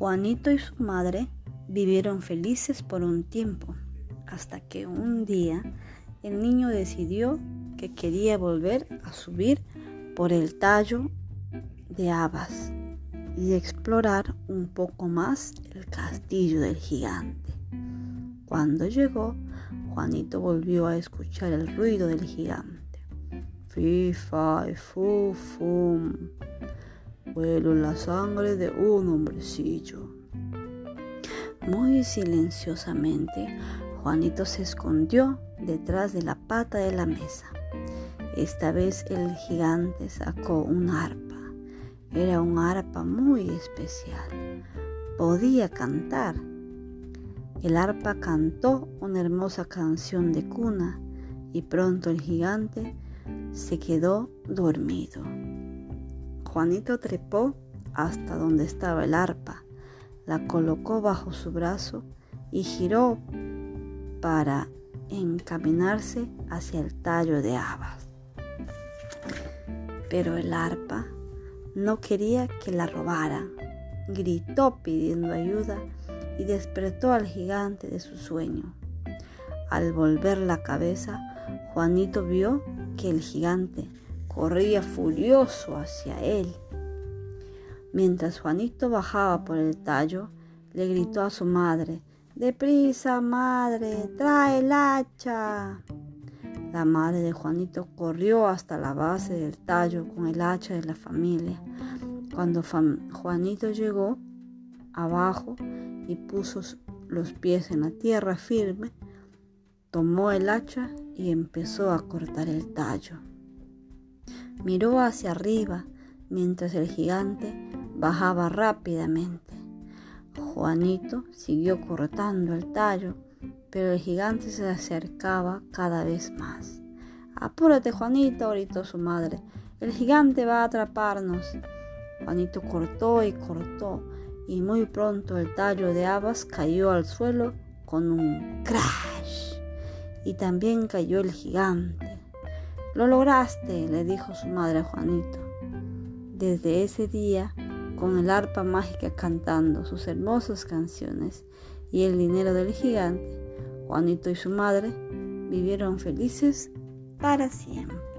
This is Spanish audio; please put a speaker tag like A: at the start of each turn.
A: Juanito y su madre vivieron felices por un tiempo, hasta que un día el niño decidió que quería volver a subir por el tallo de habas y explorar un poco más el castillo del gigante. Cuando llegó, Juanito volvió a escuchar el ruido del gigante. Fi, fa, fu, fum. Vuelo la sangre de un hombrecillo. Muy silenciosamente, Juanito se escondió detrás de la pata de la mesa. Esta vez el gigante sacó un arpa. Era un arpa muy especial. Podía cantar. El arpa cantó una hermosa canción de cuna y pronto el gigante se quedó dormido. Juanito trepó hasta donde estaba el arpa, la colocó bajo su brazo y giró para encaminarse hacia el tallo de habas. Pero el arpa no quería que la robaran. Gritó pidiendo ayuda y despertó al gigante de su sueño. Al volver la cabeza, Juanito vio que el gigante corría furioso hacia él. Mientras Juanito bajaba por el tallo, le gritó a su madre, Deprisa, madre, trae el hacha. La madre de Juanito corrió hasta la base del tallo con el hacha de la familia. Cuando Juanito llegó abajo y puso los pies en la tierra firme, tomó el hacha y empezó a cortar el tallo. Miró hacia arriba mientras el gigante bajaba rápidamente. Juanito siguió cortando el tallo, pero el gigante se acercaba cada vez más. Apúrate, Juanito, gritó su madre. El gigante va a atraparnos. Juanito cortó y cortó, y muy pronto el tallo de habas cayó al suelo con un crash. Y también cayó el gigante. Lo lograste, le dijo su madre a Juanito. Desde ese día, con el arpa mágica cantando sus hermosas canciones y el dinero del gigante, Juanito y su madre vivieron felices para siempre.